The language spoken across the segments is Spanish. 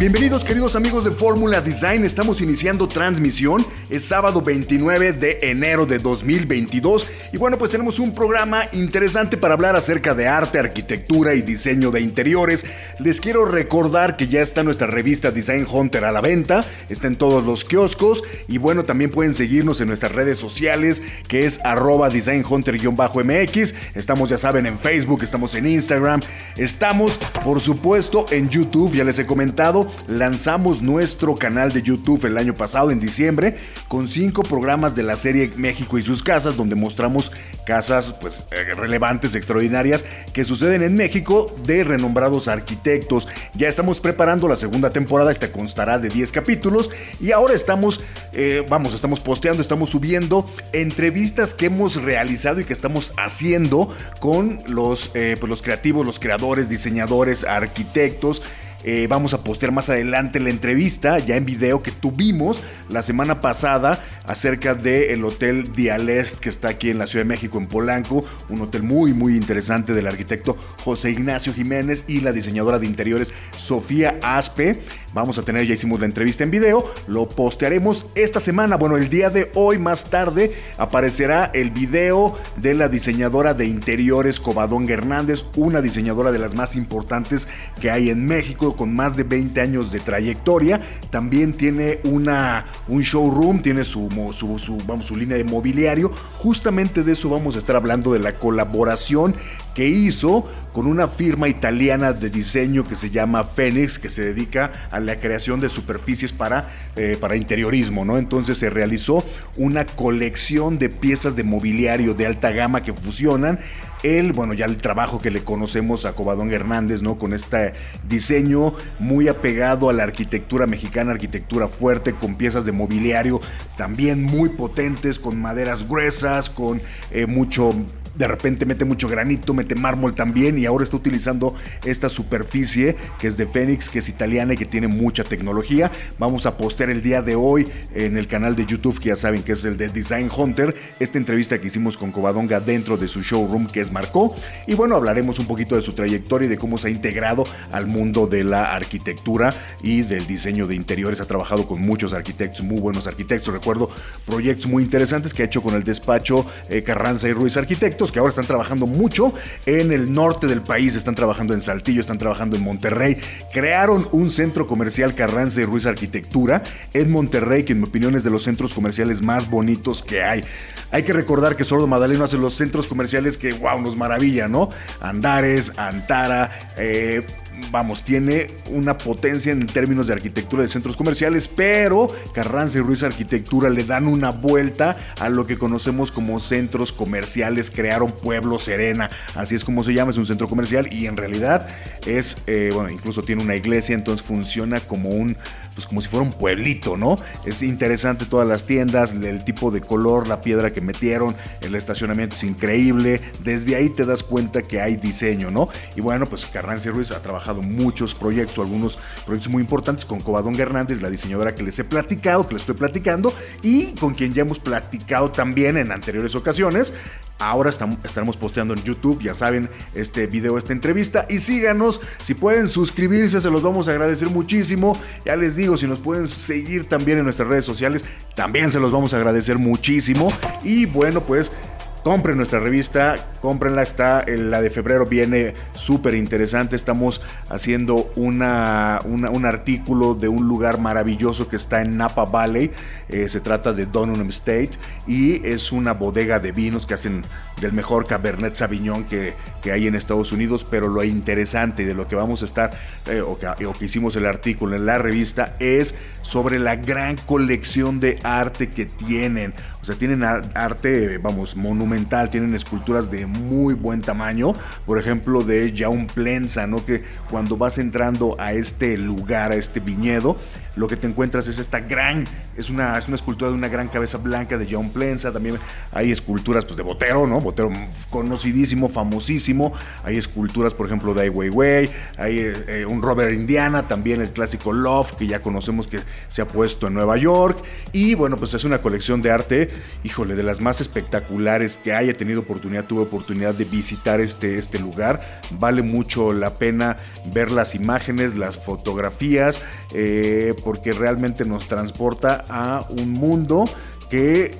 Bienvenidos queridos amigos de Fórmula Design, estamos iniciando transmisión, es sábado 29 de enero de 2022 y bueno pues tenemos un programa interesante para hablar acerca de arte, arquitectura y diseño de interiores. Les quiero recordar que ya está nuestra revista Design Hunter a la venta, está en todos los kioscos. Y bueno también pueden seguirnos en nuestras redes sociales que es arroba Design Hunter-MX, estamos ya saben en Facebook, estamos en Instagram, estamos por supuesto en YouTube, ya les he comentado lanzamos nuestro canal de YouTube el año pasado, en diciembre, con cinco programas de la serie México y sus casas, donde mostramos casas pues, eh, relevantes, extraordinarias, que suceden en México de renombrados arquitectos. Ya estamos preparando la segunda temporada, esta constará de 10 capítulos, y ahora estamos, eh, vamos, estamos posteando, estamos subiendo entrevistas que hemos realizado y que estamos haciendo con los, eh, pues, los creativos, los creadores, diseñadores, arquitectos, eh, vamos a postear más adelante la entrevista ya en video que tuvimos la semana pasada acerca del Hotel Dialest que está aquí en la Ciudad de México, en Polanco. Un hotel muy, muy interesante del arquitecto José Ignacio Jiménez y la diseñadora de interiores Sofía Aspe. Vamos a tener, ya hicimos la entrevista en video, lo postearemos esta semana. Bueno, el día de hoy, más tarde, aparecerá el video de la diseñadora de interiores Cobadón Hernández, una diseñadora de las más importantes que hay en México con más de 20 años de trayectoria. También tiene una, un showroom, tiene su, su, vamos, su línea de mobiliario. Justamente de eso vamos a estar hablando de la colaboración que hizo con una firma italiana de diseño que se llama Phoenix, que se dedica a la creación de superficies para, eh, para interiorismo, ¿no? Entonces se realizó una colección de piezas de mobiliario de alta gama que fusionan el, bueno, ya el trabajo que le conocemos a Cobadón Hernández, ¿no? Con este diseño muy apegado a la arquitectura mexicana, arquitectura fuerte, con piezas de mobiliario también muy potentes, con maderas gruesas, con eh, mucho de repente mete mucho granito, mete mármol también y ahora está utilizando esta superficie que es de Fénix, que es italiana y que tiene mucha tecnología. Vamos a postear el día de hoy en el canal de YouTube, que ya saben que es el de Design Hunter, esta entrevista que hicimos con Covadonga dentro de su showroom que es Marcó. Y bueno, hablaremos un poquito de su trayectoria y de cómo se ha integrado al mundo de la arquitectura y del diseño de interiores. Ha trabajado con muchos arquitectos, muy buenos arquitectos. Recuerdo proyectos muy interesantes que ha hecho con el despacho eh, Carranza y Ruiz Arquitectos que ahora están trabajando mucho en el norte del país, están trabajando en Saltillo, están trabajando en Monterrey. Crearon un centro comercial Carranza y Ruiz Arquitectura en Monterrey, que en mi opinión es de los centros comerciales más bonitos que hay. Hay que recordar que Sordo Madaleno hace los centros comerciales que, wow, nos maravilla, ¿no? Andares, Antara, eh, vamos, tiene una potencia en términos de arquitectura de centros comerciales, pero Carranza y Ruiz Arquitectura le dan una vuelta a lo que conocemos como centros comerciales, crearon Pueblo Serena, así es como se llama, es un centro comercial y en realidad es, eh, bueno, incluso tiene una iglesia, entonces funciona como un, pues como si fuera un pueblito, ¿no? Es interesante todas las tiendas, el tipo de color, la piedra que metieron, el estacionamiento es increíble, desde ahí te das cuenta que hay diseño, ¿no? Y bueno, pues Carranza y Ruiz ha trabajado muchos proyectos, algunos proyectos muy importantes con Cobadón Hernández, la diseñadora que les he platicado, que les estoy platicando, y con quien ya hemos platicado también en anteriores ocasiones. Ahora estamos, estaremos posteando en YouTube, ya saben, este video, esta entrevista. Y síganos, si pueden suscribirse, se los vamos a agradecer muchísimo. Ya les digo, si nos pueden seguir también en nuestras redes sociales, también se los vamos a agradecer muchísimo. Y bueno, pues Compren nuestra revista, cómprenla, está, la de febrero viene súper interesante, estamos haciendo una, un artículo de un lugar maravilloso que está en Napa Valley, eh, se trata de Donham State y es una bodega de vinos que hacen del mejor Cabernet Sauvignon que, que hay en Estados Unidos, pero lo interesante de lo que vamos a estar, eh, o, que, o que hicimos el artículo en la revista, es sobre la gran colección de arte que tienen, o sea, tienen arte, vamos, monumental, monumental, tienen esculturas de muy buen tamaño, por ejemplo de Jaume Plensa, ¿no? que cuando vas entrando a este lugar, a este viñedo, lo que te encuentras es esta gran, es una, es una escultura de una gran cabeza blanca de John Plensa, también hay esculturas pues, de Botero, ¿no? Botero conocidísimo, famosísimo, hay esculturas, por ejemplo, de Ai Weiwei, hay eh, un Robert Indiana, también el clásico Love, que ya conocemos que se ha puesto en Nueva York, y bueno, pues es una colección de arte, híjole, de las más espectaculares que haya tenido oportunidad, tuve oportunidad de visitar este, este lugar, vale mucho la pena ver las imágenes, las fotografías, eh, porque realmente nos transporta a un mundo que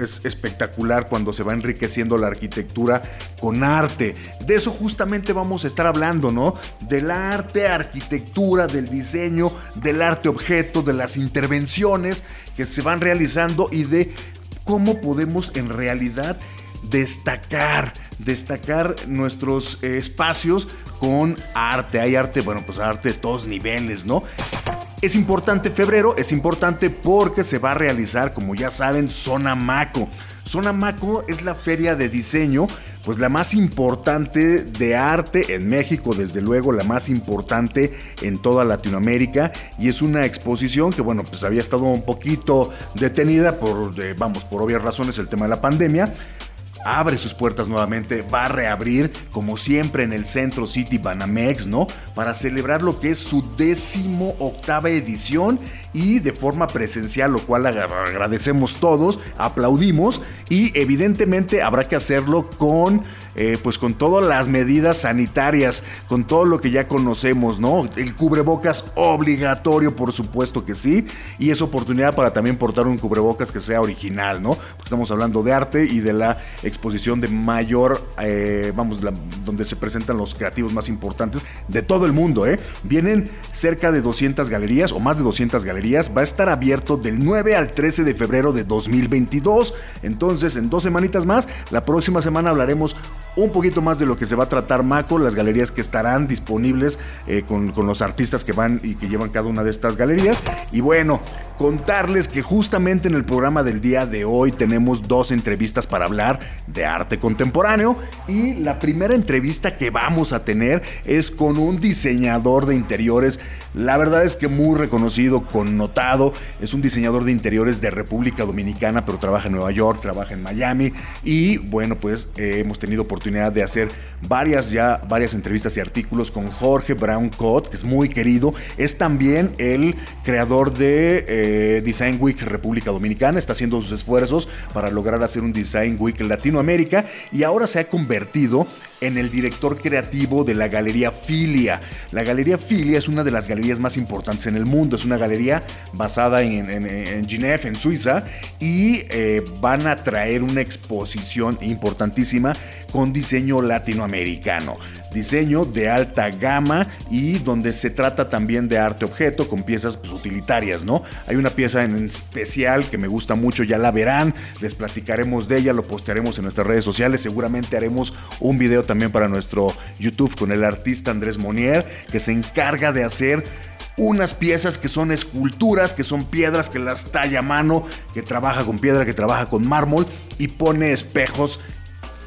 es espectacular cuando se va enriqueciendo la arquitectura con arte. De eso justamente vamos a estar hablando, ¿no? Del arte, arquitectura, del diseño, del arte objeto, de las intervenciones que se van realizando y de cómo podemos en realidad destacar, destacar nuestros eh, espacios con arte. Hay arte, bueno, pues arte de todos niveles, ¿no? Es importante febrero, es importante porque se va a realizar, como ya saben, Zona Maco. Zona Maco es la feria de diseño, pues la más importante de arte en México, desde luego la más importante en toda Latinoamérica y es una exposición que bueno, pues había estado un poquito detenida por, eh, vamos, por obvias razones el tema de la pandemia, abre sus puertas nuevamente, va a reabrir como siempre en el Centro City Banamex, ¿no? Para celebrar lo que es su décimo octava edición y de forma presencial, lo cual agradecemos todos, aplaudimos y evidentemente habrá que hacerlo con eh, pues con todas las medidas sanitarias, con todo lo que ya conocemos, ¿no? El cubrebocas obligatorio, por supuesto que sí, y es oportunidad para también portar un cubrebocas que sea original, ¿no? Porque estamos hablando de arte y de la exposición de mayor, eh, vamos, donde se presentan los creativos más importantes de todo el mundo, ¿eh? Vienen cerca de 200 galerías o más de 200 galerías, va a estar abierto del 9 al 13 de febrero de 2022, entonces en dos semanitas más, la próxima semana hablaremos un poquito más de lo que se va a tratar Maco, las galerías que estarán disponibles eh, con, con, los artistas que van y que llevan cada una de estas galerías. Y bueno, contarles que justamente en el programa del día de hoy tenemos dos entrevistas para hablar de arte contemporáneo y la primera entrevista que vamos a tener es con un diseñador de interiores, la verdad es que muy reconocido, connotado, es un diseñador de interiores de República Dominicana, pero trabaja en Nueva York, trabaja en Miami y bueno, pues eh, hemos tenido oportunidad de hacer varias ya, varias entrevistas y artículos con Jorge Brown Cott, que es muy querido, es también el creador de... Eh, Design Week República Dominicana, está haciendo sus esfuerzos para lograr hacer un Design Week Latinoamérica y ahora se ha convertido en el director creativo de la Galería Filia. La Galería Filia es una de las galerías más importantes en el mundo, es una galería basada en, en, en Suiza, y eh, van a traer una exposición importantísima con diseño latinoamericano diseño de alta gama y donde se trata también de arte objeto con piezas pues, utilitarias, ¿no? Hay una pieza en especial que me gusta mucho, ya la verán, les platicaremos de ella, lo postearemos en nuestras redes sociales, seguramente haremos un video también para nuestro YouTube con el artista Andrés Monier, que se encarga de hacer unas piezas que son esculturas, que son piedras que las talla a mano, que trabaja con piedra, que trabaja con mármol y pone espejos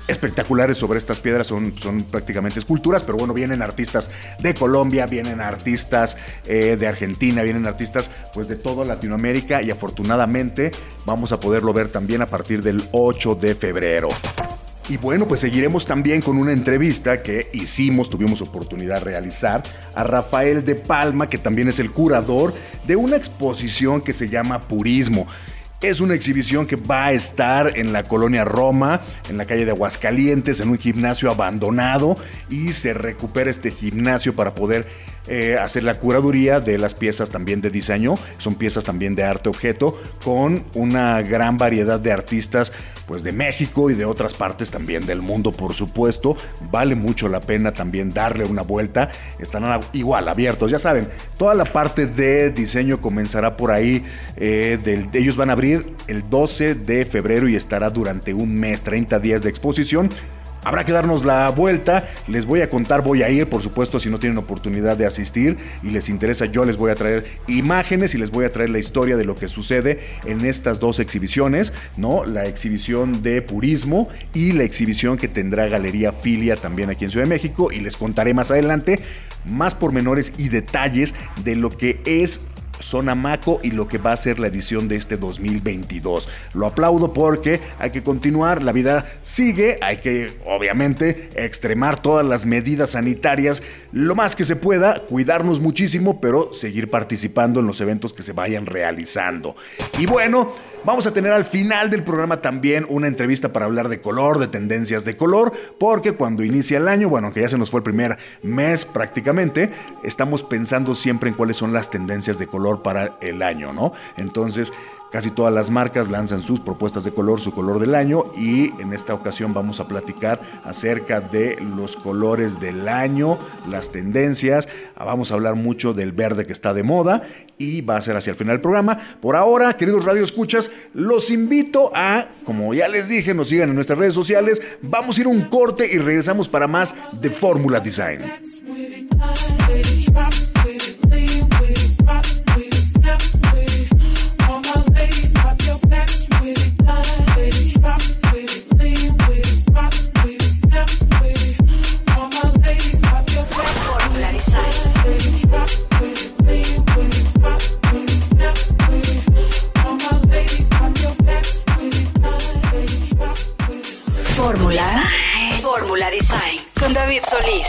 espectaculares sobre estas piedras, son, son prácticamente esculturas, pero bueno, vienen artistas de Colombia, vienen artistas eh, de Argentina, vienen artistas pues de toda Latinoamérica y afortunadamente vamos a poderlo ver también a partir del 8 de febrero. Y bueno, pues seguiremos también con una entrevista que hicimos, tuvimos oportunidad de realizar a Rafael de Palma, que también es el curador de una exposición que se llama Purismo. Es una exhibición que va a estar en la colonia Roma, en la calle de Aguascalientes, en un gimnasio abandonado y se recupera este gimnasio para poder eh, hacer la curaduría de las piezas también de diseño, son piezas también de arte objeto, con una gran variedad de artistas pues de México y de otras partes también del mundo, por supuesto. Vale mucho la pena también darle una vuelta. Están igual abiertos, ya saben. Toda la parte de diseño comenzará por ahí. Eh, ellos van a abrir el 12 de febrero y estará durante un mes, 30 días de exposición Habrá que darnos la vuelta. Les voy a contar, voy a ir, por supuesto, si no tienen oportunidad de asistir y les interesa, yo les voy a traer imágenes y les voy a traer la historia de lo que sucede en estas dos exhibiciones, ¿no? La exhibición de Purismo y la exhibición que tendrá Galería Filia también aquí en Ciudad de México y les contaré más adelante más pormenores y detalles de lo que es Sonamaco y lo que va a ser la edición de este 2022. Lo aplaudo porque hay que continuar, la vida sigue, hay que obviamente extremar todas las medidas sanitarias lo más que se pueda, cuidarnos muchísimo, pero seguir participando en los eventos que se vayan realizando. Y bueno, Vamos a tener al final del programa también una entrevista para hablar de color, de tendencias de color, porque cuando inicia el año, bueno, que ya se nos fue el primer mes prácticamente, estamos pensando siempre en cuáles son las tendencias de color para el año, ¿no? Entonces, Casi todas las marcas lanzan sus propuestas de color, su color del año y en esta ocasión vamos a platicar acerca de los colores del año, las tendencias, vamos a hablar mucho del verde que está de moda y va a ser hacia el final del programa. Por ahora, queridos Radio Escuchas, los invito a, como ya les dije, nos sigan en nuestras redes sociales, vamos a ir un corte y regresamos para más de Fórmula Design. David Solís.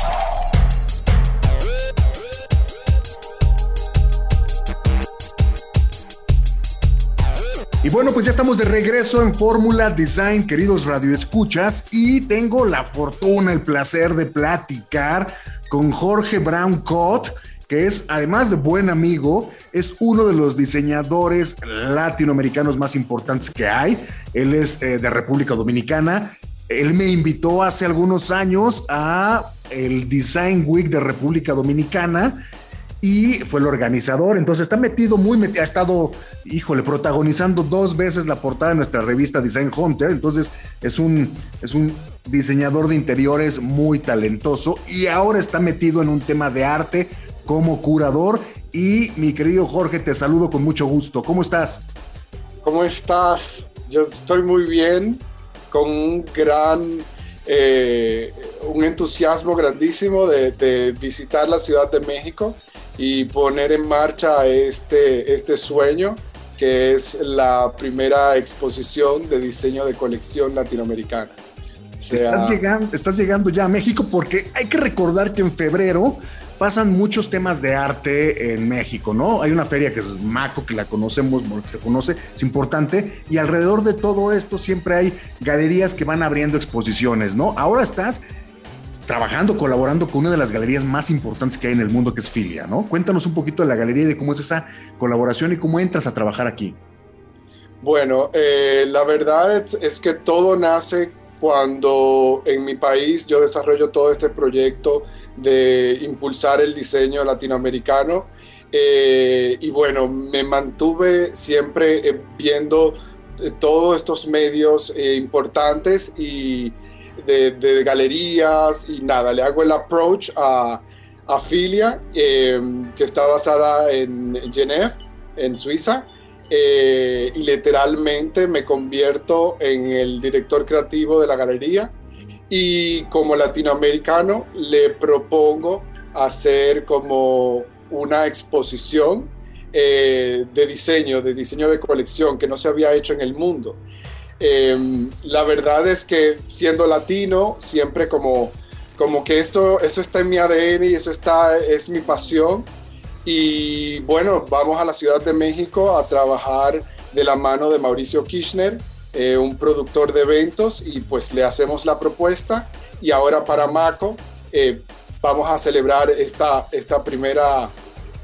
Y bueno, pues ya estamos de regreso en Fórmula Design, queridos radioescuchas, y tengo la fortuna, el placer de platicar con Jorge Brown Cott, que es, además de buen amigo, es uno de los diseñadores latinoamericanos más importantes que hay. Él es eh, de República Dominicana él me invitó hace algunos años a el Design Week de República Dominicana y fue el organizador. Entonces está metido muy metido, ha estado, híjole, protagonizando dos veces la portada de nuestra revista Design Hunter. Entonces es un, es un diseñador de interiores muy talentoso y ahora está metido en un tema de arte como curador. Y mi querido Jorge, te saludo con mucho gusto. ¿Cómo estás? ¿Cómo estás? Yo estoy muy bien con un gran, eh, un entusiasmo grandísimo de, visitar la Ciudad de México y poner en marcha este, este sueño que es la primera exposición de diseño de colección latinoamericana. estás, llegando, estás llegando ya a México porque hay que recordar que en febrero pasan muchos temas de arte en México, ¿no? Hay una feria que es Maco, que la conocemos, que se conoce, es importante, y alrededor de todo esto siempre hay galerías que van abriendo exposiciones, ¿no? Ahora estás trabajando, colaborando con una de las galerías más importantes que hay en el mundo, que es Filia, ¿no? Cuéntanos un poquito de la galería y de cómo es esa colaboración y cómo entras a trabajar aquí. Bueno, eh, la verdad es que todo nace cuando en mi país yo desarrollo todo este proyecto de impulsar el diseño latinoamericano. Eh, y bueno, me mantuve siempre eh, viendo eh, todos estos medios importantes y de, galerías y nada, le hago el approach a, a Filia, que está basada en Genève, en Suiza. y literalmente me convierto en el director creativo de la galería y como latinoamericano le propongo hacer como una exposición eh, de diseño, de diseño de colección que no se había hecho en el mundo. Em, la verdad es que siendo latino, siempre como, como que esto, eso está en mi ADN y eso está, es mi pasión. Y bueno, vamos a la Ciudad de México a trabajar de la mano de Mauricio Kirchner, eh, un productor de eventos y pues le hacemos la propuesta y ahora para Maco eh, vamos a celebrar esta, esta primera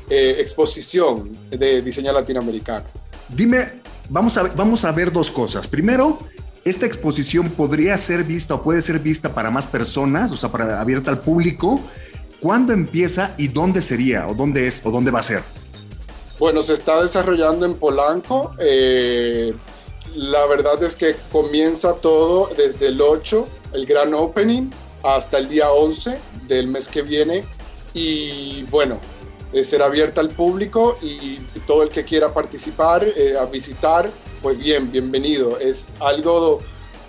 eh, exposición de diseño latinoamericano. Dime, vamos a, vamos a ver dos cosas. Primero, esta exposición podría ser vista o puede ser vista para más personas, o sea, para abierta al público. ¿Cuándo empieza y dónde sería o dónde es o dónde va a ser? Bueno, se está desarrollando en Polanco. Eh, la verdad es que comienza todo desde el 8 el gran opening hasta el día 11 del mes que viene y bueno, eh, será abierta al público y, todo el que quiera participar, eh, a visitar, pues bien, bienvenido. Es algo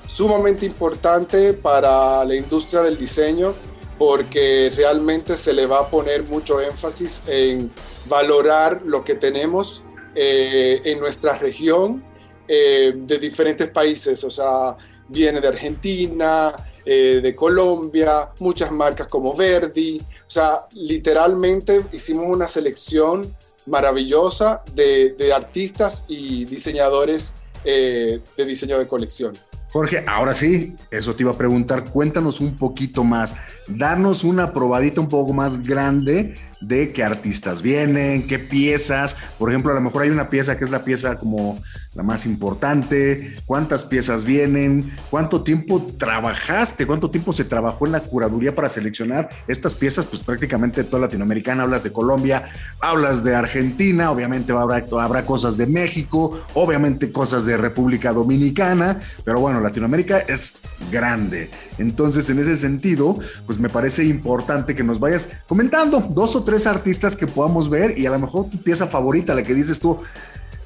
sumamente importante para la industria del diseño porque realmente se le va a poner mucho énfasis en valorar lo que tenemos eh, en nuestra región de diferentes países, o sea, viene de Argentina, eh, de Colombia, muchas marcas como Verdi. O sea, literalmente hicimos una selección maravillosa de, artistas y diseñadores eh, de diseño de colección. Jorge, ahora sí, eso te iba a preguntar, cuéntanos un poquito más, danos una probadita un poco más grande de qué artistas vienen, qué piezas, por ejemplo, a lo mejor hay una pieza que es la pieza como la más importante, cuántas piezas vienen, cuánto tiempo trabajaste, cuánto tiempo se trabajó en la curaduría para seleccionar estas piezas, pues prácticamente toda Latinoamericana, hablas de Colombia, hablas de Argentina, obviamente habrá, habrá cosas de México, obviamente cosas de República Dominicana, pero bueno, Latinoamérica es grande. Entonces, en ese sentido, pues me parece importante que nos vayas comentando dos o tres artistas que podamos ver y a lo mejor tu pieza favorita, la que dices tú,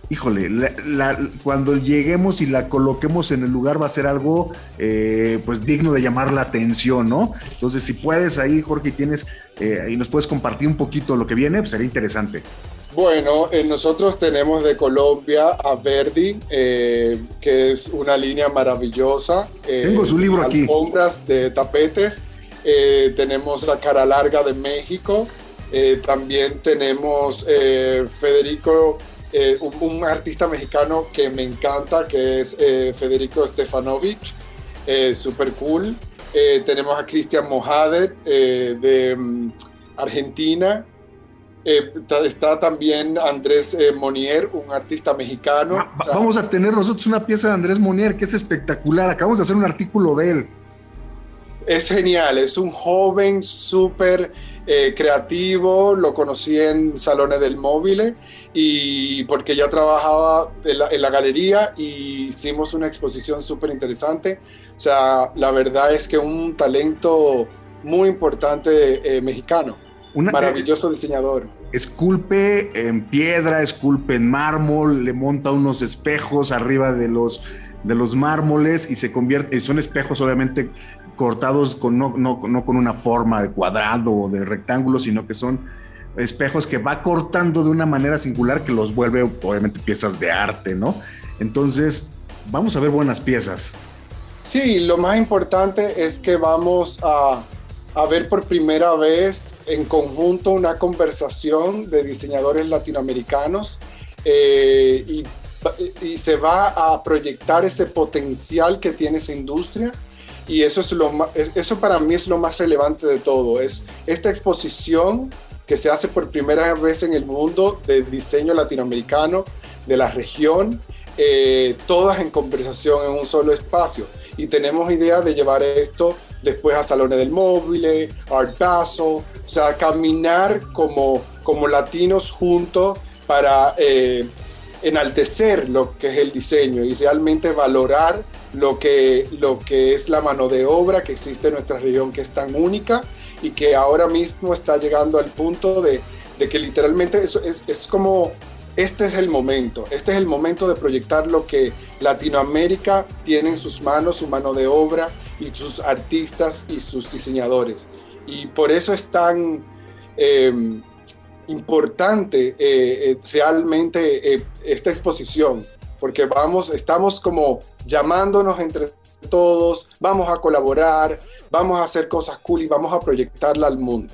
híjole, cuando lleguemos y la coloquemos en el lugar va a ser algo eh, pues digno de llamar la atención, ¿no? Entonces, si puedes ahí, Jorge, tienes eh, y nos puedes compartir un poquito lo que viene, pues sería interesante. Bueno, eh, nosotros tenemos de Colombia a Verdi, eh, que es una línea maravillosa. Eh, Tengo su libro aquí. Alfombras de tapetes. tenemos la Cara Larga de México. También tenemos Federico, un, un, artista mexicano que me encanta, que es Federico Stefanovic. Super cool. tenemos a Cristian Mohadet de um, Argentina. Eh, está también Andrés eh, Monier, un artista mexicano. Ah, vamos a tener nosotros una pieza de Andrés Monier que es espectacular. Acabamos de hacer un artículo de él. Es genial, es un joven súper eh, creativo. Lo conocí en Salones del Móvil y porque ya trabajaba en la, en la galería y hicimos una exposición súper interesante. O sea, la verdad es que un talento muy importante mexicano. Un Maravilloso diseñador. Esculpe en piedra, esculpe en mármol, le monta unos espejos arriba de los, de los mármoles y se convierte, son espejos obviamente cortados con, no, no, no con una forma de cuadrado o de rectángulo, sino que son espejos que va cortando de una manera singular que los vuelve obviamente piezas de arte, ¿no? Entonces, vamos a ver buenas piezas. Sí, lo más importante es que vamos a a ver por primera vez en conjunto una conversación de diseñadores latinoamericanos eh, y, se va a proyectar ese potencial que tiene esa industria y eso, es lo eso para mí es lo más relevante de todo, es esta exposición que se hace por primera vez en el mundo de diseño latinoamericano, de la región, eh, todas en conversación en un solo espacio. Y tenemos idea de llevar esto después a Salones del Móvil, Art Basel, o sea, caminar como, como latinos juntos para eh, enaltecer lo que es el diseño y realmente valorar lo que, lo que es la mano de obra que existe en nuestra región, que es tan única y que ahora mismo está llegando al punto de, de que literalmente eso es, es como este es el momento, este es el momento de proyectar lo que Latinoamérica tiene en sus manos, su mano de obra y sus artistas y sus diseñadores. Y por eso es tan em, importante eh, eh, realmente eh, esta exposición, porque vamos, estamos como llamándonos entre todos, vamos a colaborar, vamos a hacer cosas cool y vamos a proyectarla al mundo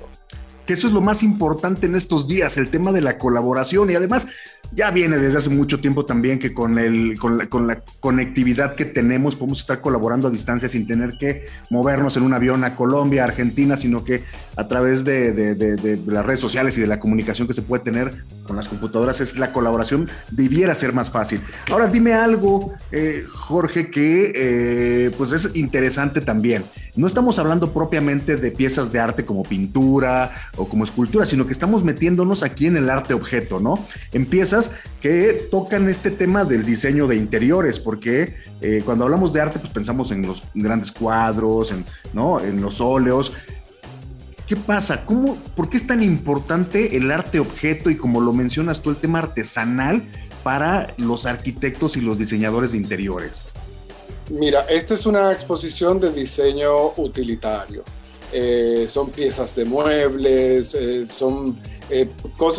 que eso es lo más importante en estos días, el tema de la colaboración y además ya viene desde hace mucho tiempo también que con, el, con, la, conectividad que tenemos podemos estar colaborando a distancia sin tener que movernos en un avión a Colombia, Argentina, sino que a través de, las redes sociales y de la comunicación que se puede tener con las computadoras es la colaboración debiera ser más fácil. Ahora dime algo, eh, Jorge, que eh, pues es interesante también. No estamos hablando propiamente de piezas de arte como pintura o como escultura, sino que estamos metiéndonos aquí en el arte objeto, ¿no? En piezas que tocan este tema del diseño de interiores, porque eh, cuando hablamos de arte, pues pensamos en los grandes cuadros, en, ¿no? en los óleos. ¿Qué pasa? ¿Cómo, ¿Por qué es tan importante el arte objeto y como lo mencionas tú, el tema artesanal para los arquitectos y los diseñadores de interiores? Mira, esta es una exposición de diseño utilitario. Eh, son piezas de muebles, eh, son eh,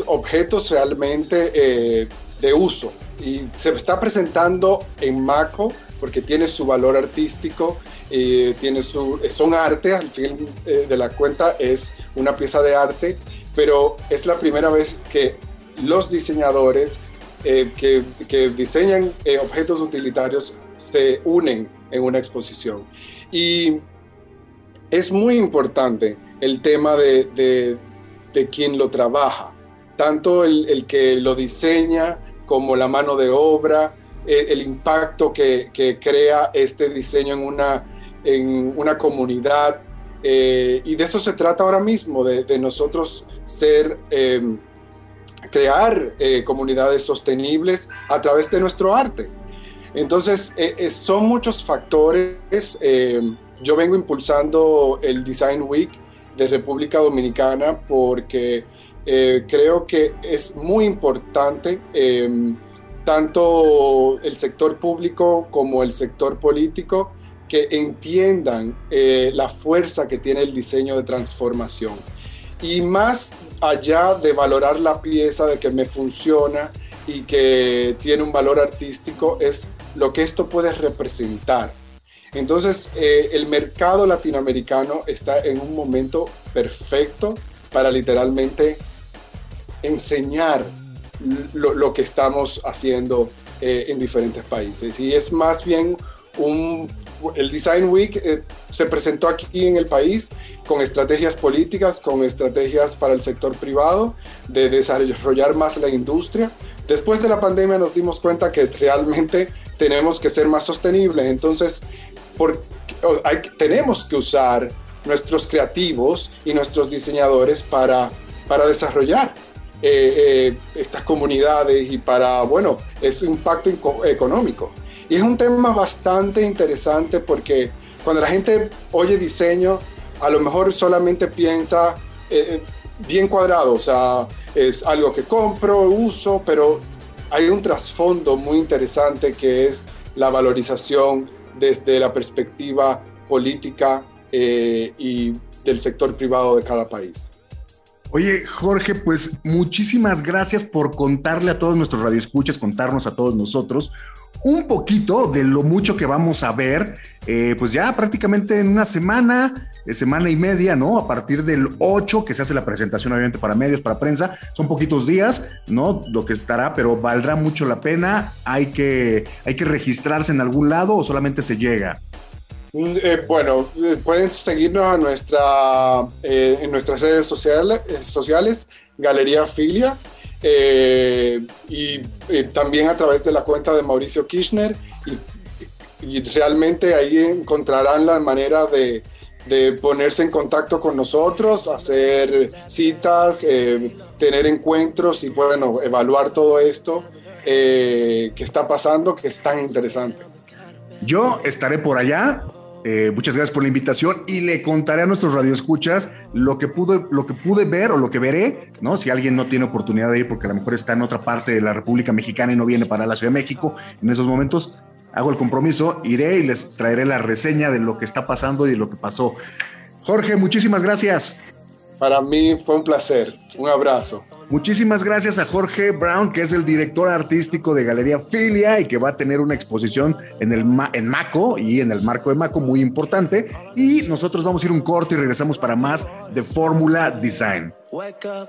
objetos realmente de uso. Y se está presentando en Maco porque tiene su valor artístico, tiene su, son arte, al fin de la cuenta es una pieza de arte, pero es la primera vez que los diseñadores que, que, diseñan objetos utilitarios se unen en una exposición. Y es muy importante el tema de, de, de quien lo trabaja, tanto el, el, que lo diseña como la mano de obra, el, el impacto que, que, crea este diseño en una, en una comunidad. Eh, y de eso se trata ahora mismo, de, nosotros ser, eh, crear eh, comunidades sostenibles a través de nuestro arte. Entonces, eh, eh, son muchos factores. Eh, yo vengo impulsando el Design Week de República Dominicana porque creo que es muy importante em, tanto el sector público como el sector político que entiendan la fuerza que tiene el diseño de transformación. Y más allá de valorar la pieza, de que me funciona y que tiene un valor artístico, es lo que esto puede representar. Entonces, eh, el mercado latinoamericano está en un momento perfecto para literalmente enseñar lo, que estamos haciendo eh, en diferentes países. Y es más bien un... El Design Week eh, se presentó aquí en el país con estrategias políticas, con estrategias para el sector privado, de desarrollar más la industria. Después de la pandemia nos dimos cuenta que realmente tenemos que ser más sostenibles. Entonces, por, hay, tenemos que usar nuestros creativos y nuestros diseñadores para, para desarrollar eh, eh, estas comunidades y para, bueno, es impacto económico. Y es un tema bastante interesante porque cuando la gente oye diseño, a lo mejor solamente piensa eh, bien cuadrado, o sea, es algo que compro, uso, pero hay un trasfondo muy interesante que es la valorización desde la perspectiva política eh, y del sector privado de cada país. Oye, Jorge, pues muchísimas gracias por contarle a todos nuestros radioescuchas, contarnos a todos nosotros un poquito de lo mucho que vamos a ver, eh, pues ya prácticamente en una semana, eh, semana y media, ¿no? A partir del 8, que se hace la presentación obviamente para medios, para prensa, son poquitos días, ¿no? Lo que estará, pero valdrá mucho la pena. Hay que, hay que registrarse en algún lado o solamente se llega. Eh, bueno, eh, pueden seguirnos a nuestra, eh, en nuestras redes sociales, eh, sociales Galería Filia, y, y, también a través de la cuenta de Mauricio Kirchner. Y, y realmente ahí encontrarán la manera de, de, ponerse en contacto con nosotros, hacer citas, tener encuentros y bueno, evaluar todo esto que está pasando, que es tan interesante. Yo estaré por allá, eh, muchas gracias por la invitación y le contaré a nuestros radioescuchas lo que pude, lo que pude ver o lo que veré, ¿no? Si alguien no tiene oportunidad de ir porque a lo mejor está en otra parte de la República Mexicana y no viene para la Ciudad de México, en esos momentos hago el compromiso, iré y les traeré la reseña de lo que está pasando y de lo que pasó. Jorge, muchísimas gracias. Para mí fue un placer. Un abrazo. Muchísimas gracias a Jorge Brown, que es el director artístico de Galería Filia y que va a tener una exposición en, el en Maco y en el marco de Maco muy importante. Y nosotros vamos a ir un corte y regresamos para más de Fórmula Design. Fórmula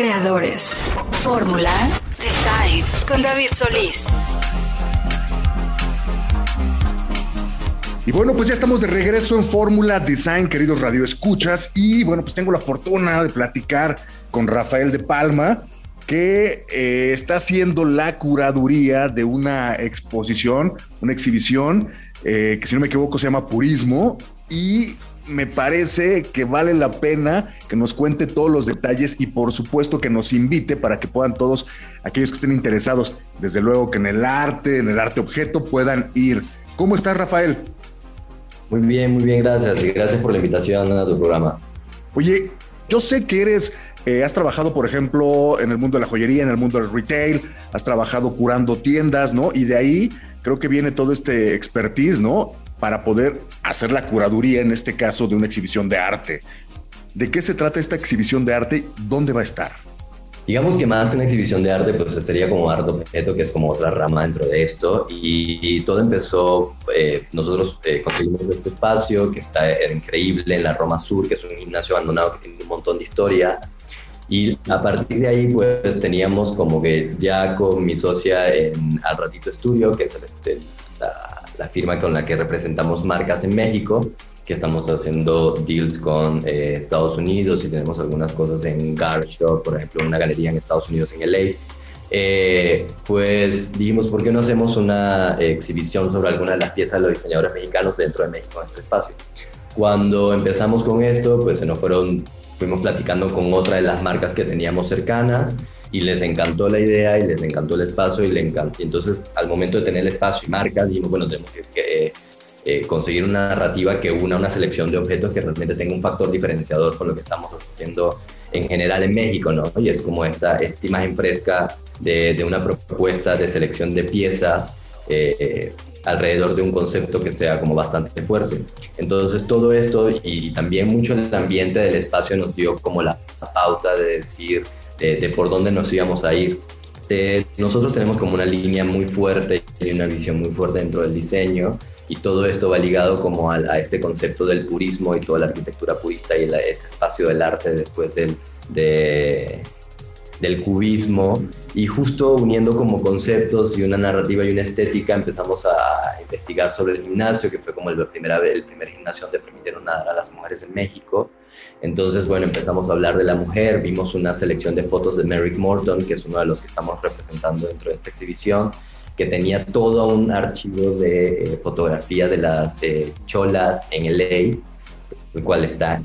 Creadores. Fórmula Design con David Solís. Y bueno, pues ya estamos de regreso en Fórmula Design, queridos Radio Escuchas. Y bueno, pues tengo la fortuna de platicar con Rafael de Palma, que eh, está haciendo la curaduría de una exposición, una exhibición, eh, que si no me equivoco se llama Purismo. Y me parece que vale la pena que nos cuente todos los detalles y por supuesto que nos invite para que puedan todos aquellos que estén interesados, desde luego que en el arte, en el arte objeto, puedan ir. ¿Cómo estás, Rafael? Muy bien, muy bien, gracias. Y gracias por la invitación a tu programa. Oye, yo sé que eres, eh, has trabajado, por ejemplo, en el mundo de la joyería, en el mundo del retail, has trabajado curando tiendas, ¿no? Y de ahí creo que viene todo este expertise, ¿no? Para poder hacer la curaduría, en este caso, de una exhibición de arte. ¿De qué se trata esta exhibición de arte? ¿Dónde va a estar? Digamos que más que una exhibición de arte, pues sería como arte objeto, que es como otra rama dentro de esto. Y, todo empezó, eh, nosotros eh, conseguimos este espacio que está increíble en la Roma Sur, que es un gimnasio abandonado que tiene un montón de historia. Y a partir de ahí, pues teníamos como que ya con mi socia en Al Ratito Estudio, que es la, la firma con la que representamos marcas en México, que estamos haciendo deals con eh, Estados Unidos y tenemos algunas cosas en Gar Shop, por ejemplo, una galería en Estados Unidos en LA. Eh, pues dijimos, ¿por qué no hacemos una exhibición sobre alguna de las piezas de los diseñadores mexicanos dentro de México en este espacio? Cuando empezamos con esto, pues se nos fueron, fuimos platicando con otra de las marcas que teníamos cercanas y les encantó la idea y les encantó el espacio y le encantó. Entonces, al momento de tener el espacio y marcas, dijimos, bueno, tenemos que, que eh, conseguir una narrativa que una una selección de objetos que realmente tenga un factor diferenciador con lo que estamos haciendo en general en México, ¿no? Y es como esta, esta imagen fresca de, de una propuesta de selección de piezas eh, alrededor de un concepto que sea como bastante fuerte. Entonces todo esto y, también mucho el ambiente del espacio nos dio como la pauta de decir de, por dónde nos íbamos a ir. nosotros tenemos como una línea muy fuerte y una visión muy fuerte dentro del diseño y todo esto va ligado como a, este concepto del purismo y toda la arquitectura purista y este espacio del arte después del, del cubismo y justo uniendo como conceptos y una narrativa y una estética empezamos a investigar sobre el gimnasio que fue como el, primera, el primer gimnasio donde permitieron nadar a las mujeres en México entonces bueno empezamos a hablar de la mujer vimos una selección de fotos de Merrick Morton que es uno de los que estamos representando dentro de esta exhibición que tenía todo un archivo de eh, fotografías de las cholas en LA, el cual está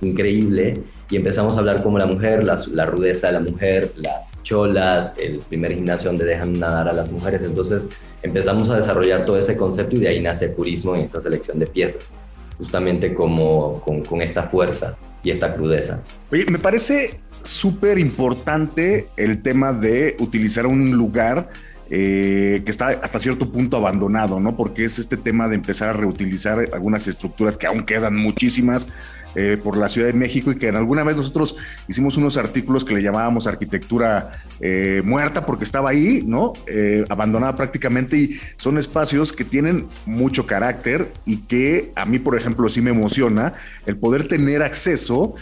increíble. Y empezamos a hablar como la mujer, la, la, rudeza de la mujer, las cholas, el primer gimnasio donde dejan nadar a las mujeres. Entonces empezamos a desarrollar todo ese concepto y de ahí nace el purismo en esta selección de piezas, justamente como con, con esta fuerza y esta crudeza. Oye, me parece súper importante el tema de utilizar un lugar eh, que está hasta cierto punto abandonado, ¿no? Porque es este tema de empezar a reutilizar algunas estructuras que aún quedan muchísimas eh, por la Ciudad de México y que en alguna vez nosotros hicimos unos artículos que le llamábamos arquitectura eh, muerta porque estaba ahí, ¿no? abandonada prácticamente y son espacios que tienen mucho carácter y que a mí, por ejemplo, sí me emociona el poder tener acceso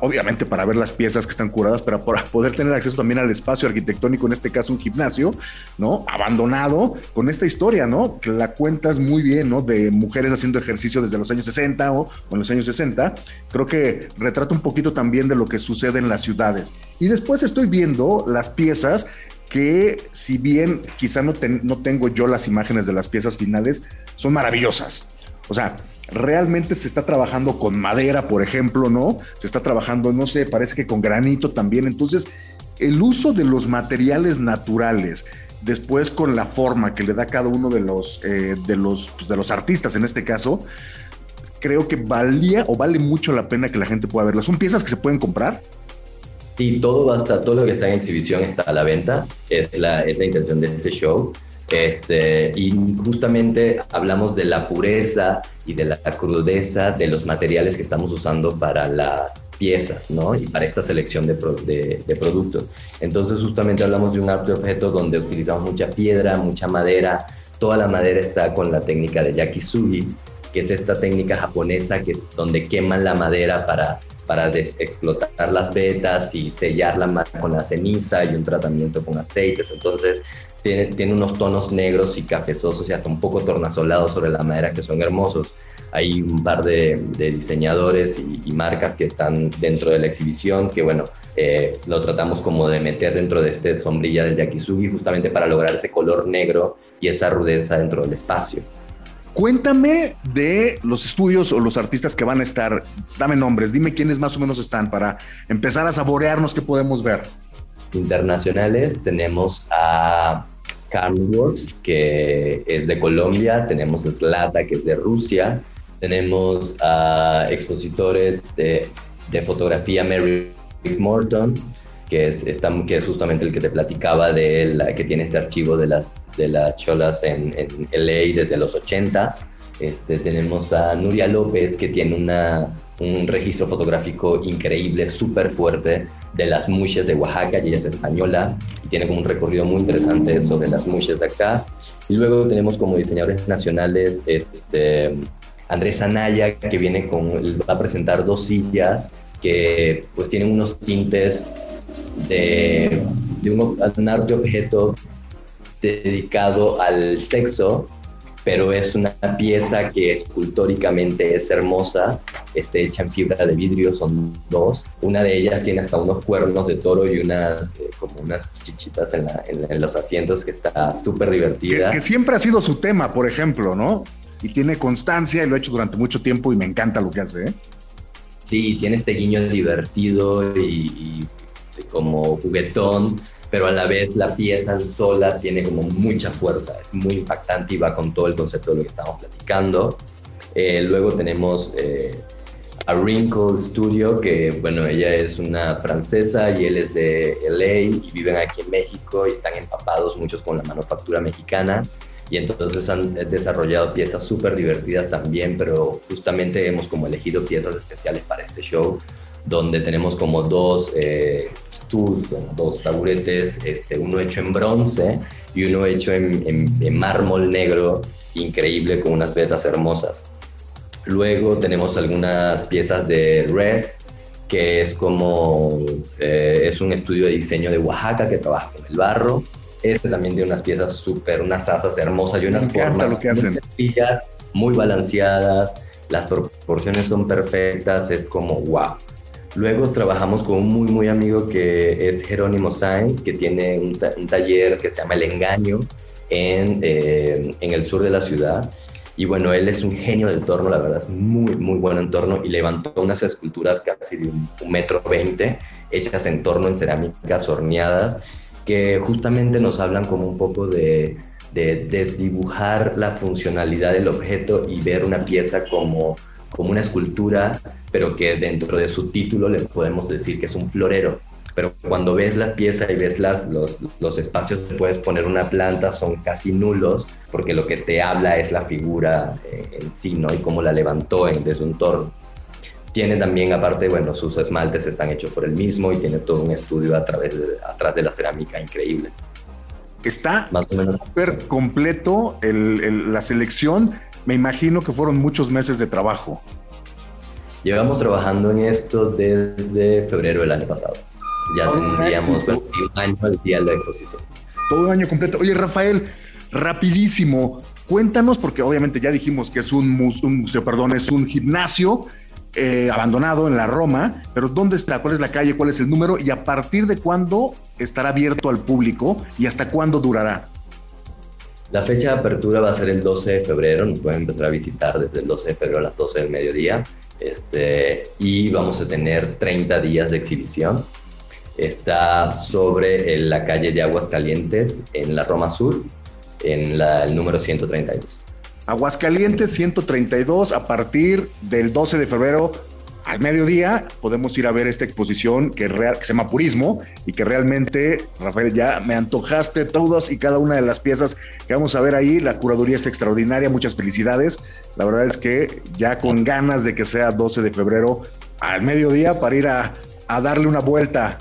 obviamente para ver las piezas que están curadas, pero para poder tener acceso también al espacio arquitectónico, en este caso un gimnasio, ¿no? Abandonado, con esta historia, ¿no? Que la cuentas muy bien, ¿no? De mujeres haciendo ejercicio desde los años 60 o, en los años 60. Creo que retrata un poquito también de lo que sucede en las ciudades. Y después estoy viendo las piezas que si bien quizá no, no tengo yo las imágenes de las piezas finales, son maravillosas. O sea, realmente se está trabajando con madera, por ejemplo, ¿no? Se está trabajando, no sé, parece que con granito también. Entonces, el uso de los materiales naturales, después con la forma que le da cada uno de los, eh, de los, pues, de los artistas en este caso, creo que valía o vale mucho la pena que la gente pueda verlas. ¿Son piezas que se pueden comprar? Sí, todo basta, todo lo que está en exhibición está a la venta. Es la, es la intención de este show. Este, y justamente hablamos de la pureza y de la crudeza de los materiales que estamos usando para las piezas, ¿no? Y para esta selección de, de, productos. Entonces justamente hablamos de un arte objeto donde utilizamos mucha piedra, mucha madera. Toda la madera está con la técnica de yakisugi, que es esta técnica japonesa que es donde queman la madera para para explotar las vetas y sellar la madera con la ceniza y un tratamiento con aceites. Entonces tiene, tiene unos tonos negros y cafezosos y hasta un poco tornasolados sobre la madera que son hermosos. Hay un par de, diseñadores y, marcas que están dentro de la exhibición que, bueno, eh, lo tratamos como de meter dentro de este sombrilla del yakisugi justamente para lograr ese color negro y esa rudeza dentro del espacio. Cuéntame de los estudios o los artistas que van a estar. Dame nombres, dime quiénes más o menos están para empezar a saborearnos qué podemos ver. Internacionales tenemos a Works, que es de Colombia, tenemos a Slata, que es de Rusia, tenemos a expositores de, fotografía Mary Morton, que es, justamente el que te platicaba de él, que tiene este archivo de las, de las cholas en, en LA desde los 80. Este, tenemos a Nuria López, que tiene una, un registro fotográfico increíble, súper fuerte, de las muches de Oaxaca, y ella es española, y tiene como un recorrido muy interesante sobre las muches de acá. Y luego tenemos como diseñadores nacionales este, Andrés Anaya, que viene con, va a presentar dos sillas que pues tienen unos tintes de, un, arte objeto dedicado al sexo, pero es una pieza que escultóricamente es hermosa, está hecha en fibra de vidrio, son dos. Una de ellas tiene hasta unos cuernos de toro y unas eh, como unas chichitas en, los asientos que está súper divertida. Que, que, siempre ha sido su tema, por ejemplo, ¿no? Y tiene constancia y lo ha hecho durante mucho tiempo y me encanta lo que hace. ¿eh? Sí, tiene este guiño divertido y como juguetón, pero a la vez la pieza sola tiene como mucha fuerza, es muy impactante y va con todo el concepto de lo que estamos platicando. Eh, luego tenemos eh, a Wrinkle Studio, que bueno, ella es una francesa y él es de LA y viven aquí en México y están empapados muchos con la manufactura mexicana y entonces han desarrollado piezas súper divertidas también, pero justamente hemos como elegido piezas especiales para este show donde tenemos como dos eh, stools, dos taburetes, este, uno hecho en bronce y uno hecho en, mármol negro, increíble, con unas vetas hermosas. Luego tenemos algunas piezas de Res, que es como, eh, es un estudio de diseño de Oaxaca que trabaja con el barro. Este también tiene unas piezas súper, unas asas hermosas y unas formas muy sencillas, muy balanceadas. Las proporciones son perfectas, es como wow. Luego trabajamos con un muy, muy amigo que es Jerónimo Sainz, que tiene un, taller que se llama El Engaño en, eh, en, el sur de la ciudad. Y bueno, él es un genio del torno, la verdad es muy, muy bueno en torno y levantó unas esculturas casi de un, metro veinte, hechas en torno en cerámicas horneadas, que justamente nos hablan como un poco de, de desdibujar la funcionalidad del objeto y ver una pieza como como una escultura, pero que dentro de su título le podemos decir que es un florero. Pero cuando ves la pieza y ves las, los, los espacios que puedes poner una planta son casi nulos, porque lo que te habla es la figura eh, en sí, ¿no? Y cómo la levantó en, desde un torno. Tiene también, aparte, bueno, sus esmaltes están hechos por él mismo y tiene todo un estudio a través de, atrás de la cerámica increíble. Está súper completo el, la selección me imagino que fueron muchos meses de trabajo. Llevamos trabajando en esto desde febrero del año pasado. Ya tendríamos un año al día de la exposición. Todo un año completo. Oye, Rafael, rapidísimo, cuéntanos, porque obviamente ya dijimos que es un, museo, perdón, es un gimnasio eh, abandonado en la Roma, pero ¿dónde está? ¿Cuál es la calle? ¿Cuál es el número? ¿Y a partir de cuándo estará abierto al público y hasta cuándo durará? La fecha de apertura va a ser el 12 de febrero, nos pueden empezar a visitar desde el 12 de febrero a las 12 del mediodía. Este, y vamos a tener 30 días de exhibición. Está sobre la calle de Aguascalientes, en la Roma Sur, en el número 132. Aguascalientes 132 a partir del 12 de febrero al mediodía podemos ir a ver esta exposición que, se llama Purismo y que realmente, Rafael, ya me antojaste todas y cada una de las piezas que vamos a ver ahí. La curaduría es extraordinaria, muchas felicidades. La verdad es que ya con ganas de que sea 12 de febrero al mediodía para ir a, a darle una vuelta.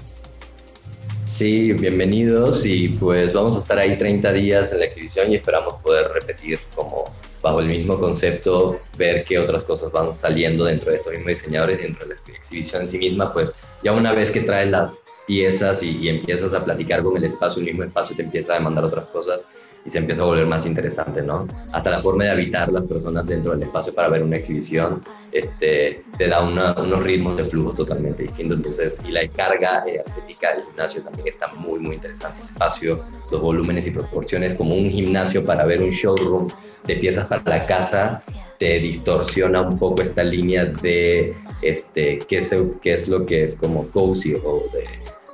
Sí, bienvenidos y pues vamos a estar ahí 30 días en la exhibición y esperamos poder repetir como bajo el mismo concepto, ver qué otras cosas van saliendo dentro de estos mismos diseñadores, dentro de la exhibición en sí misma, pues ya una vez que traes las piezas y, y empiezas a platicar con el espacio, el mismo espacio te empieza a demandar otras cosas y se empieza a volver más interesante, ¿no? Hasta la forma de habitar las personas dentro del espacio para ver una exhibición este, te da unos ritmos de flujo totalmente distintos. Entonces, y la carga eh, atlética del gimnasio también está muy, muy interesante. El espacio, los volúmenes y proporciones, como un gimnasio para ver un showroom de piezas para la casa, te distorsiona un poco esta línea de este, qué, es, qué es lo que es como cozy o de,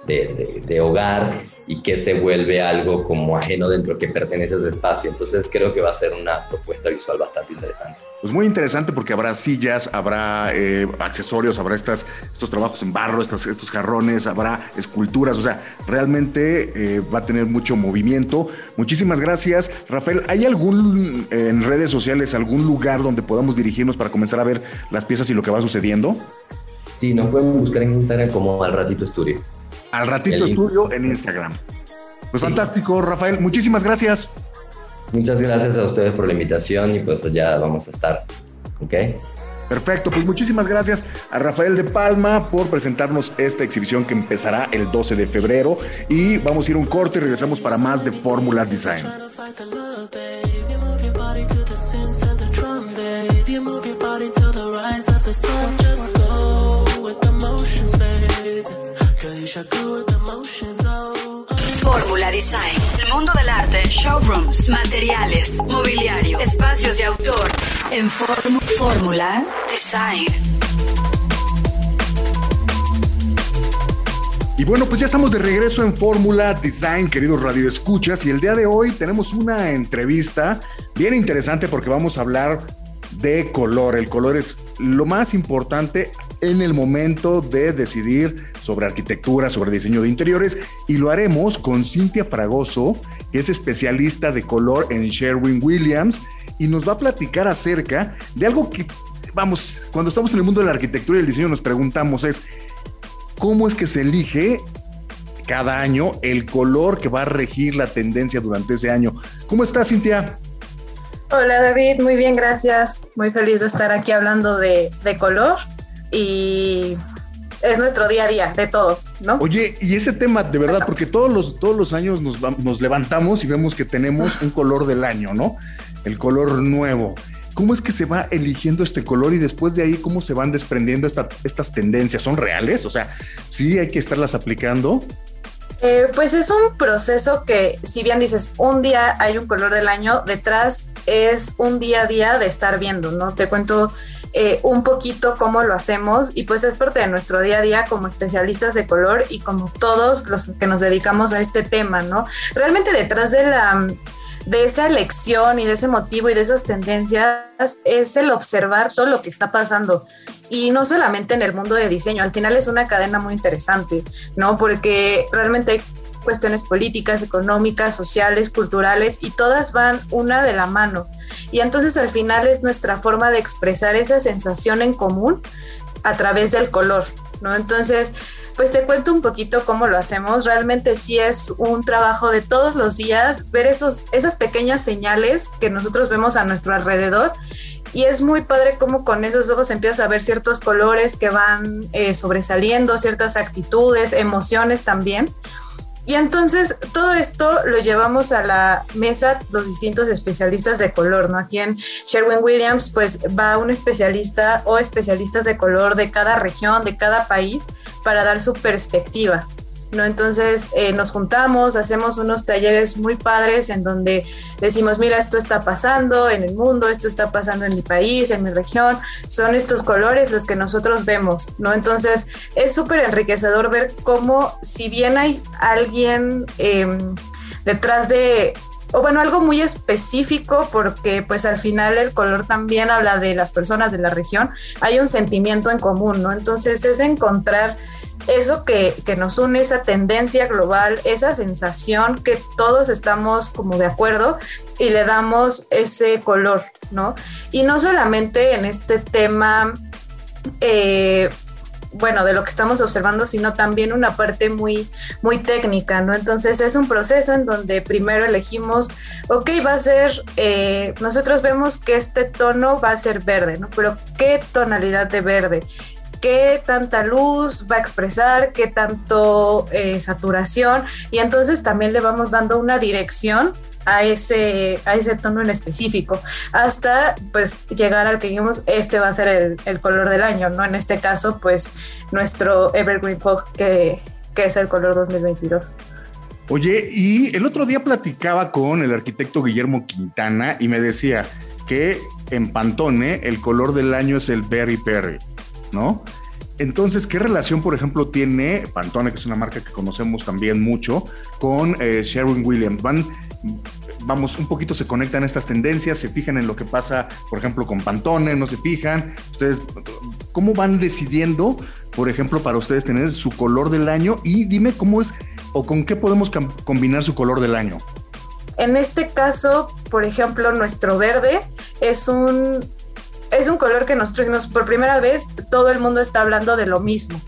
de, de hogar y que se vuelve algo como ajeno dentro que pertenece a ese espacio. Entonces creo que va a ser una propuesta visual bastante interesante. Pues muy interesante porque habrá sillas, habrá eh, accesorios, habrá estas, estos trabajos en barro, estas, estos jarrones, habrá esculturas, o sea, realmente eh, va a tener mucho movimiento. Muchísimas gracias. Rafael, ¿hay algún en redes sociales, algún lugar donde podamos dirigirnos para comenzar a ver las piezas y lo que va sucediendo? Sí, nos pueden buscar en Instagram como Al Ratito Estudio. Al ratito estudio en Instagram. Pues fantástico, Rafael. Muchísimas gracias. Muchas gracias a ustedes por la invitación y pues ya vamos a estar. ¿Ok? Perfecto, pues muchísimas gracias a Rafael de Palma por presentarnos esta exhibición que empezará el 12 de febrero y vamos a ir a un corte y regresamos para más de Fórmula Design. Fórmula Design. El mundo del arte, showrooms, materiales, mobiliario, espacios de autor. En Fórmula Design. Y bueno, pues ya estamos de regreso en Fórmula Design, queridos radioescuchas, y el día de hoy tenemos una entrevista bien interesante porque vamos a hablar de color. El color es lo más importante en el momento de decidir sobre arquitectura, sobre diseño de interiores y lo haremos con Cintia Fragoso, que es especialista de color en Sherwin Williams y nos va a platicar acerca de algo que, vamos, cuando estamos en el mundo de la arquitectura y el diseño nos preguntamos es, ¿cómo es que se elige cada año el color que va a regir la tendencia durante ese año? ¿Cómo estás, Cintia? Hola David, muy bien, gracias. Muy feliz de estar aquí hablando de, de color y es nuestro día a día de todos, ¿no? Oye, y ese tema, de verdad, porque todos los, todos los años nos, nos levantamos y vemos que tenemos un color del año, ¿no? El color nuevo. ¿Cómo es que se va eligiendo este color y después de ahí cómo se van desprendiendo estas tendencias? ¿Son reales? O sea, sí hay que estarlas aplicando. Eh, pues es un proceso que, si bien dices, un día hay un color del año, detrás es un día a día de estar viendo, ¿no? Te cuento eh, un poquito cómo lo hacemos y pues es parte de nuestro día a día como especialistas de color y como todos los que nos dedicamos a este tema, ¿no? Realmente detrás de la de esa elección y de ese motivo y de esas tendencias es el observar todo lo que está pasando. Y no solamente en el mundo de diseño, al final es una cadena muy interesante, ¿no? Porque realmente hay cuestiones políticas, económicas, sociales, culturales y todas van una de la mano. Y entonces al final es nuestra forma de expresar esa sensación en común a través del color, ¿no? Entonces, pues te cuento un poquito cómo lo hacemos. Realmente sí es un trabajo de todos los días, ver esos, esas pequeñas señales que nosotros vemos a nuestro alrededor. Y es muy padre cómo con esos ojos empiezas a ver ciertos colores que van eh, sobresaliendo, ciertas actitudes, emociones también. Y entonces todo esto lo llevamos a la mesa los distintos especialistas de color, ¿no? Aquí en Sherwin Williams pues va un especialista o especialistas de color de cada región, de cada país, para dar su perspectiva. ¿No? Entonces eh, nos juntamos, hacemos unos talleres muy padres en donde decimos, mira, esto está pasando en el mundo, esto está pasando en mi país, en mi región, son estos colores los que nosotros vemos, ¿no? Entonces es súper enriquecedor ver cómo si bien hay alguien em, detrás de o bueno, algo muy específico porque pues al final el color también habla de las personas de la región, hay un sentimiento en común, ¿no? Entonces es encontrar eso que, nos une, esa tendencia global, esa sensación que todos estamos como de acuerdo y le damos ese color, ¿no? Y no solamente en este tema... Eh, bueno, de lo que estamos observando, sino también una parte muy, muy técnica, ¿no? Entonces es un proceso en donde primero elegimos, ok, va a ser, eh, nosotros vemos que este tono va a ser verde, ¿no? Pero ¿qué tonalidad de verde? Qué tanta luz va a expresar, qué tanto eh, saturación, y entonces también le vamos dando una dirección a ese, a ese tono en específico, hasta pues llegar al que dijimos, este va a ser el, color del año, ¿no? En este caso, pues nuestro Evergreen Fog, que, que es el color 2022. Oye, y el otro día platicaba con el arquitecto Guillermo Quintana y me decía que en Pantone el color del año es el Berry Berry, ¿no? Entonces, ¿qué relación, por ejemplo, tiene Pantone, que es una marca que conocemos también mucho, con eh, Sherwin Williams? Van vamos, un poquito se conectan estas tendencias, se fijan en lo que pasa, por ejemplo, con Pantone, no se fijan. Ustedes, ¿cómo van decidiendo, por ejemplo, para ustedes tener su color del año? Y dime cómo es o con qué podemos combinar su color del año. En este caso, por ejemplo, nuestro verde es un es un color que nosotros hicimos por primera vez, todo el mundo está hablando de lo mismo.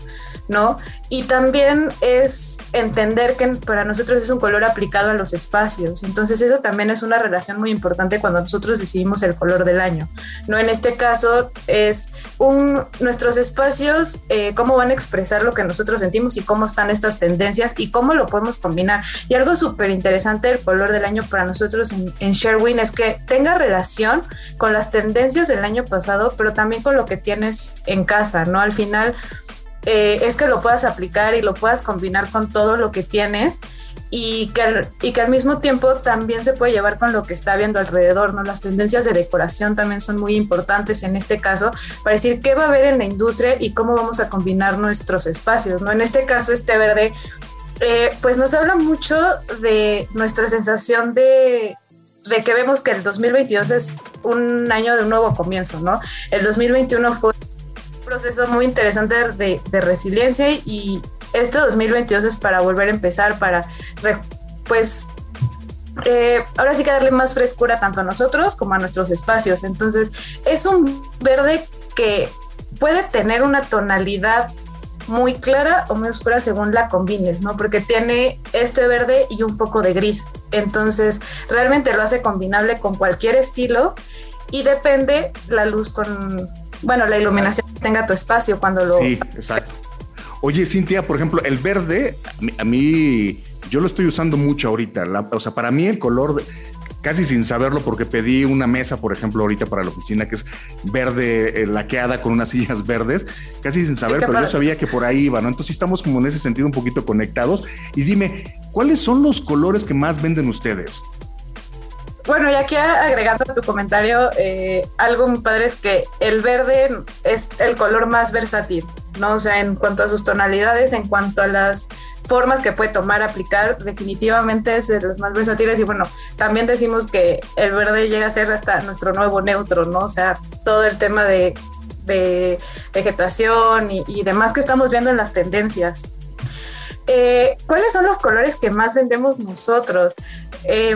¿No? Y también es entender que para nosotros es un color aplicado a los espacios. Entonces eso también es una relación muy importante cuando nosotros decidimos el color del año, ¿no? En este caso es un, nuestros espacios, eh, cómo van a expresar lo que nosotros sentimos y cómo están estas tendencias y cómo lo podemos combinar. Y algo súper interesante del color del año para nosotros en, en Sherwin es que tenga relación con las tendencias del año pasado, pero también con lo que tienes en casa, ¿no? Al final eh, es que lo puedas aplicar y lo puedas combinar con todo lo que tienes y que, y que al mismo tiempo también se puede llevar con lo que está viendo alrededor, ¿no? Las tendencias de decoración también son muy importantes en este caso para decir qué va a haber en la industria y cómo vamos a combinar nuestros espacios, ¿no? En este caso, este verde, eh, pues nos habla mucho de nuestra sensación de de que vemos que el 2022 es un año de un nuevo comienzo, ¿no? El 2021 fue proceso muy interesante de, resiliencia y este 2022 es para volver a empezar, para pues eh, ahora sí que darle más frescura tanto a nosotros como a nuestros espacios. Entonces es un verde que puede tener una tonalidad muy clara o muy oscura según la combines, ¿no? Porque tiene este verde y un poco de gris. Entonces, realmente lo hace combinable con cualquier estilo y depende la luz con, bueno, la iluminación tenga tu espacio cuando lo... Sí, exacto. Oye, Cintia, por ejemplo, el verde, a mí, yo lo estoy usando mucho ahorita. o sea, para mí el color, casi sin saberlo, porque pedí una mesa, por ejemplo, ahorita para la oficina, que es verde, eh, laqueada con unas sillas verdes, casi sin saber, pero yo sabía que por ahí iba, ¿no? Entonces estamos como en ese sentido un poquito conectados. Y dime, ¿cuáles son los colores que más venden ustedes? Bueno, y aquí agregando a tu comentario, eh, algo muy padre es que el verde es el color más versátil, ¿no? O sea, en cuanto a sus tonalidades, en cuanto a las formas que puede tomar, aplicar, definitivamente es de los más versátiles. Y bueno, también decimos que el verde llega a ser hasta nuestro nuevo neutro, ¿no? O sea, todo el tema de, vegetación y, demás que estamos viendo en las tendencias. Eh, ¿Cuáles son los colores que más vendemos nosotros? Eh,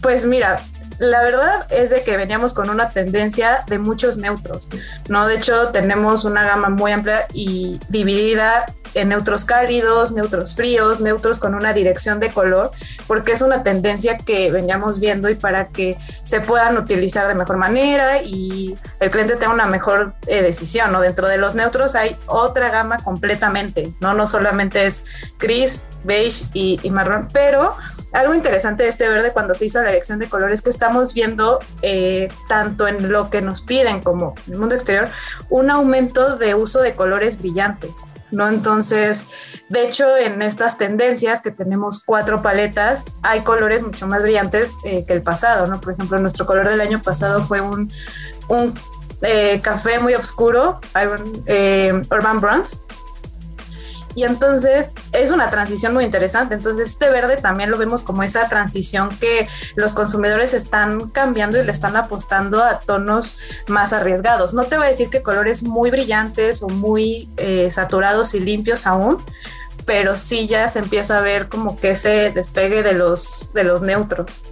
pues mira, la verdad es de que veníamos con una tendencia de muchos neutros, ¿no? De hecho, tenemos una gama muy amplia y dividida en neutros cálidos, neutros fríos, neutros con una dirección de color, porque es una tendencia que veníamos viendo y para que se puedan utilizar de mejor manera y el cliente tenga una mejor eh, decisión, ¿no? Dentro de los neutros hay otra gama completamente, ¿no? No solamente es gris, beige y, y marrón, pero algo interesante de este verde cuando se hizo la elección de colores que estamos viendo eh, tanto en lo que nos piden como en el mundo exterior un aumento de uso de colores brillantes. ¿no? Entonces, de hecho, en estas tendencias que tenemos cuatro paletas, hay colores mucho más brillantes eh, que el pasado, ¿no? Por ejemplo, nuestro color del año pasado fue un, un eh, café muy oscuro, Urban Bronze, y entonces es una transición muy interesante. Entonces este verde también lo vemos como esa transición que los consumidores están cambiando y le están apostando a tonos más arriesgados. No te voy a decir que colores muy brillantes o muy eh, saturados y limpios aún, pero sí ya se empieza a ver como que ese despegue de los, de los neutros.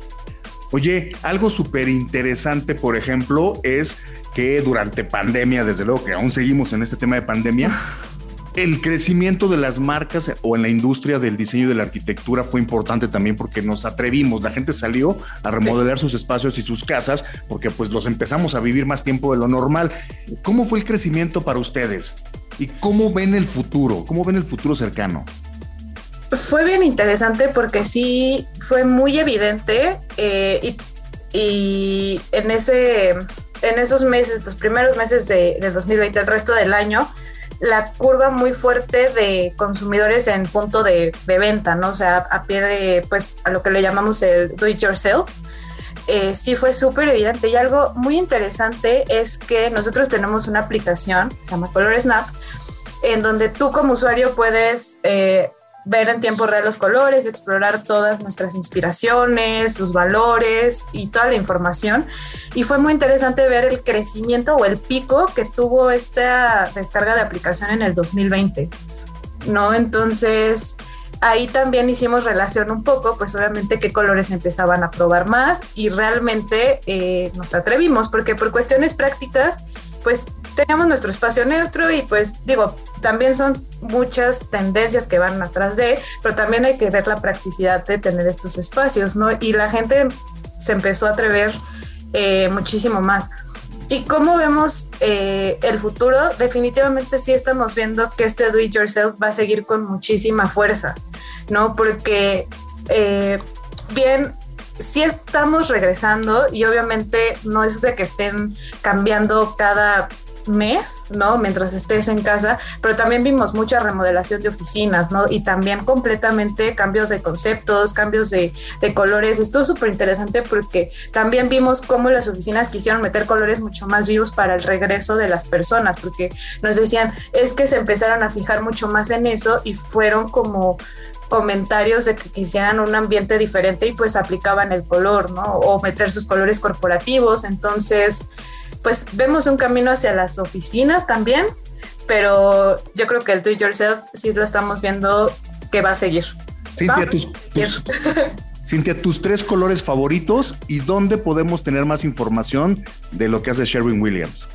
Oye, algo súper interesante, por ejemplo, es que durante pandemia, desde luego que aún seguimos en este tema de pandemia, el crecimiento de las marcas o en la industria del diseño y de la arquitectura fue importante también porque nos atrevimos, la gente salió a remodelar sus espacios y sus casas porque pues los empezamos a vivir más tiempo de lo normal. ¿Cómo fue el crecimiento para ustedes? ¿Y cómo ven el futuro? ¿Cómo ven el futuro cercano? Fue bien interesante porque sí fue muy evidente eh, y, en, ese, en esos meses, los primeros meses de, 2020, el resto del año, la curva muy fuerte de consumidores en punto de, venta, ¿no? O sea, a pie de, pues, a lo que le llamamos el do it yourself. Eh, sí fue súper evidente y algo muy interesante es que nosotros tenemos una aplicación, se llama Color Snap, en donde tú como usuario puedes eh, ver en tiempo real los colores, explorar todas nuestras inspiraciones, sus valores y toda la información. Y fue muy interesante ver el crecimiento o el pico que tuvo esta descarga de aplicación en el 2020. ¿No? Entonces, ahí también hicimos relación un poco, pues obviamente qué colores empezaban a probar más y realmente eh, nos atrevimos, porque por cuestiones prácticas, pues teníamos nuestro espacio neutro y pues digo, también son muchas tendencias que van atrás de, pero también hay que ver la practicidad de tener estos espacios, ¿no? Y la gente se empezó a atrever eh, muchísimo más. ¿Y cómo vemos eh, el futuro? Definitivamente sí estamos viendo que este do it yourself va a seguir con muchísima fuerza, ¿no? Porque eh, bien, sí estamos regresando y obviamente no es de que estén cambiando cada mes, ¿no? Mientras estés en casa, pero también vimos mucha remodelación de oficinas, ¿no? Y también completamente cambios de conceptos, cambios de, colores. Estuvo súper interesante porque también vimos cómo las oficinas quisieron meter colores mucho más vivos para el regreso de las personas, porque nos decían, es que se empezaron a fijar mucho más en eso y fueron como comentarios de que quisieran un ambiente diferente y pues aplicaban el color, ¿no? O meter sus colores corporativos. Entonces, pues vemos un camino hacia las oficinas también, pero yo creo que el do it yourself sí lo estamos viendo que va a seguir. Cintia, tus, Cintia, tus tres colores favoritos y dónde podemos tener más información de lo que hace Sherwin Williams.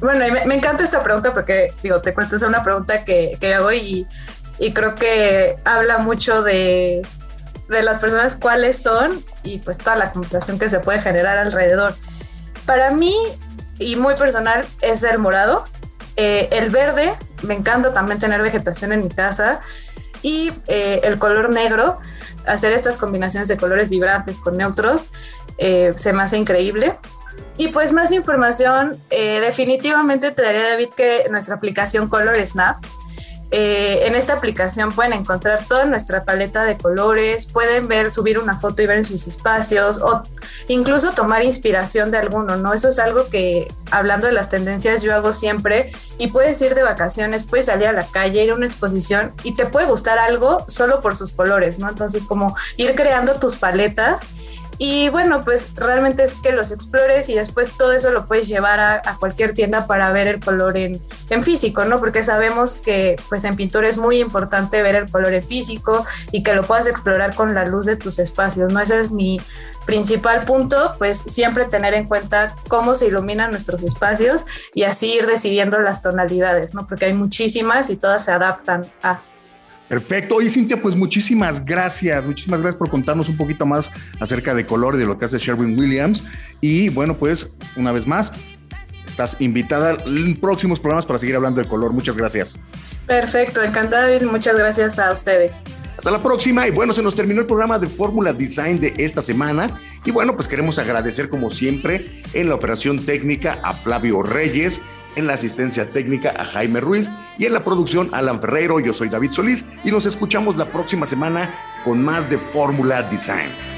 Bueno, me, encanta esta pregunta porque, digo, te cuento, es una pregunta que, que hago y, y creo que habla mucho de, de las personas cuáles son y pues toda la computación que se puede generar alrededor. Para mí, y muy personal, es el morado. Eh, el verde, me encanta también tener vegetación en mi casa. Y eh, el color negro, hacer estas combinaciones de colores vibrantes con neutros, eh, se me hace increíble. Y pues más información, definitivamente te daría David que nuestra aplicación Color Snap eh, en esta aplicación pueden encontrar toda nuestra paleta de colores, pueden ver, subir una foto y ver en sus espacios o incluso tomar inspiración de alguno, ¿no? Eso es algo que, hablando de las tendencias, yo hago siempre y puedes ir de vacaciones, puedes salir a la calle, ir a una exposición y te puede gustar algo solo por sus colores, ¿no? Entonces, como ir creando tus paletas y bueno, pues realmente es que los explores y después todo eso lo puedes llevar a, cualquier tienda para ver el color en, en, físico, ¿no? Porque sabemos que pues en pintura es muy importante ver el color en físico y que lo puedas explorar con la luz de tus espacios, ¿no? Ese es mi principal punto, pues siempre tener en cuenta cómo se iluminan nuestros espacios y así ir decidiendo las tonalidades, ¿no? Porque hay muchísimas y todas se adaptan a Perfecto. Oye, Cintia, pues muchísimas gracias. Muchísimas gracias por contarnos un poquito más acerca de color y de lo que hace Sherwin Williams. Y bueno, pues una vez más, estás invitada en próximos programas para seguir hablando del color. Muchas gracias. Perfecto, encantada, Muchas gracias a ustedes. Hasta la próxima. Y bueno, se nos terminó el programa de Fórmula Design de esta semana. Y bueno, pues queremos agradecer como siempre en la operación técnica a Flavio Reyes en la asistencia técnica a Jaime Ruiz y en la producción Alan Ferreiro. Yo soy David Solís y nos escuchamos la próxima semana con más de Fórmula Design.